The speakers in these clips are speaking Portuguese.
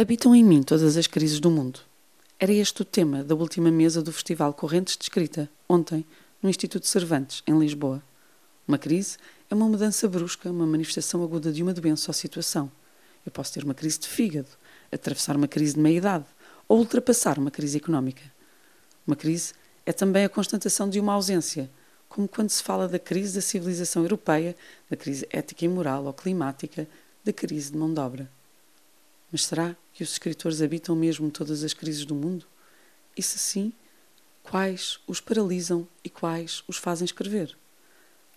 Habitam em mim todas as crises do mundo. Era este o tema da última mesa do Festival Correntes de Escrita, ontem, no Instituto Cervantes, em Lisboa. Uma crise é uma mudança brusca, uma manifestação aguda de uma doença ou situação. Eu posso ter uma crise de fígado, atravessar uma crise de meia-idade ou ultrapassar uma crise económica. Uma crise é também a constatação de uma ausência, como quando se fala da crise da civilização europeia, da crise ética e moral ou climática, da crise de mão de obra. Mas será que os escritores habitam mesmo todas as crises do mundo? E se sim, quais os paralisam e quais os fazem escrever?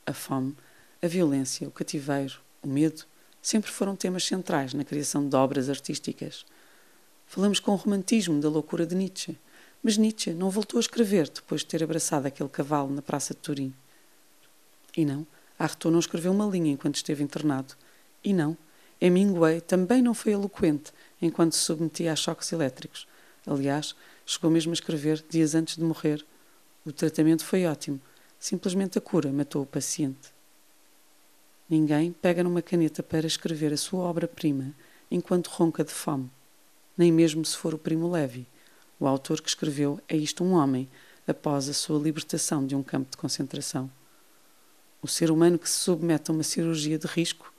A fome, a violência, o cativeiro, o medo sempre foram temas centrais na criação de obras artísticas. Falamos com o romantismo da loucura de Nietzsche, mas Nietzsche não voltou a escrever depois de ter abraçado aquele cavalo na Praça de Turim. E não, Artaud não escreveu uma linha enquanto esteve internado. E não, Hemingway também não foi eloquente enquanto se submetia a choques elétricos. Aliás, chegou mesmo a escrever dias antes de morrer. O tratamento foi ótimo. Simplesmente a cura matou o paciente. Ninguém pega numa caneta para escrever a sua obra-prima enquanto ronca de fome. Nem mesmo se for o Primo Levi. O autor que escreveu É Isto um Homem, após a sua libertação de um campo de concentração. O ser humano que se submete a uma cirurgia de risco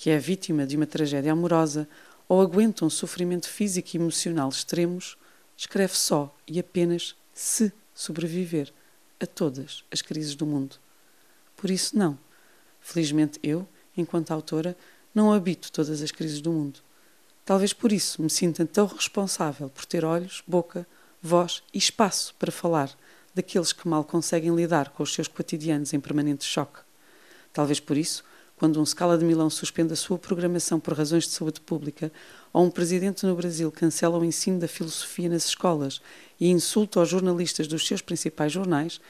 que é vítima de uma tragédia amorosa ou aguenta um sofrimento físico e emocional extremos, escreve só e apenas se sobreviver a todas as crises do mundo. Por isso, não. Felizmente, eu, enquanto autora, não habito todas as crises do mundo. Talvez por isso me sinta tão responsável por ter olhos, boca, voz e espaço para falar daqueles que mal conseguem lidar com os seus cotidianos em permanente choque. Talvez por isso quando um Scala de Milão suspende a sua programação por razões de saúde pública, ou um presidente no Brasil cancela o ensino da filosofia nas escolas e insulta os jornalistas dos seus principais jornais,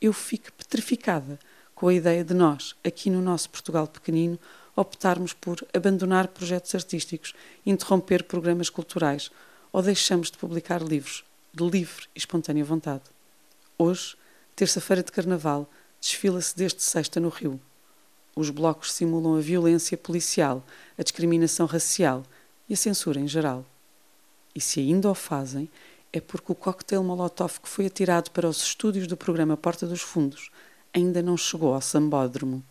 eu fico petrificada com a ideia de nós, aqui no nosso Portugal pequenino, optarmos por abandonar projetos artísticos, interromper programas culturais ou deixamos de publicar livros de livre e espontânea vontade. Hoje, terça-feira de Carnaval, desfila-se desde sexta no Rio. Os blocos simulam a violência policial, a discriminação racial e a censura em geral. E se ainda o fazem, é porque o coquetel Molotov que foi atirado para os estúdios do programa Porta dos Fundos ainda não chegou ao sambódromo.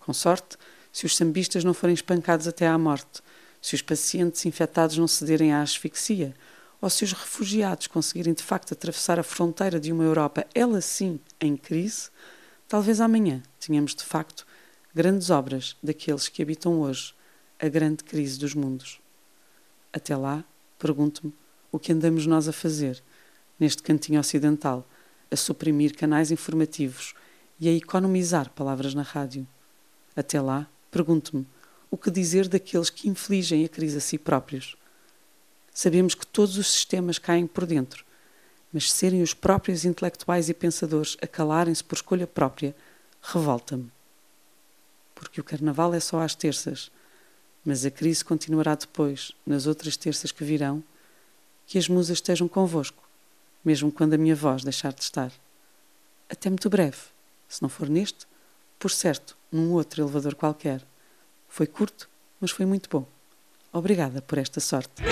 Com sorte, se os sambistas não forem espancados até à morte, se os pacientes infectados não cederem à asfixia, ou se os refugiados conseguirem de facto atravessar a fronteira de uma Europa, ela sim, em crise, talvez amanhã tenhamos de facto grandes obras daqueles que habitam hoje a grande crise dos mundos. Até lá, pergunto-me o que andamos nós a fazer neste cantinho ocidental, a suprimir canais informativos e a economizar palavras na rádio. Até lá, pergunto-me o que dizer daqueles que infligem a crise a si próprios. Sabemos que todos os sistemas caem por dentro, mas serem os próprios intelectuais e pensadores a calarem-se por escolha própria revolta-me porque o carnaval é só às terças, mas a crise continuará depois, nas outras terças que virão, que as musas estejam convosco, mesmo quando a minha voz deixar de estar. Até muito breve, se não for neste, por certo, num outro elevador qualquer. Foi curto, mas foi muito bom. Obrigada por esta sorte.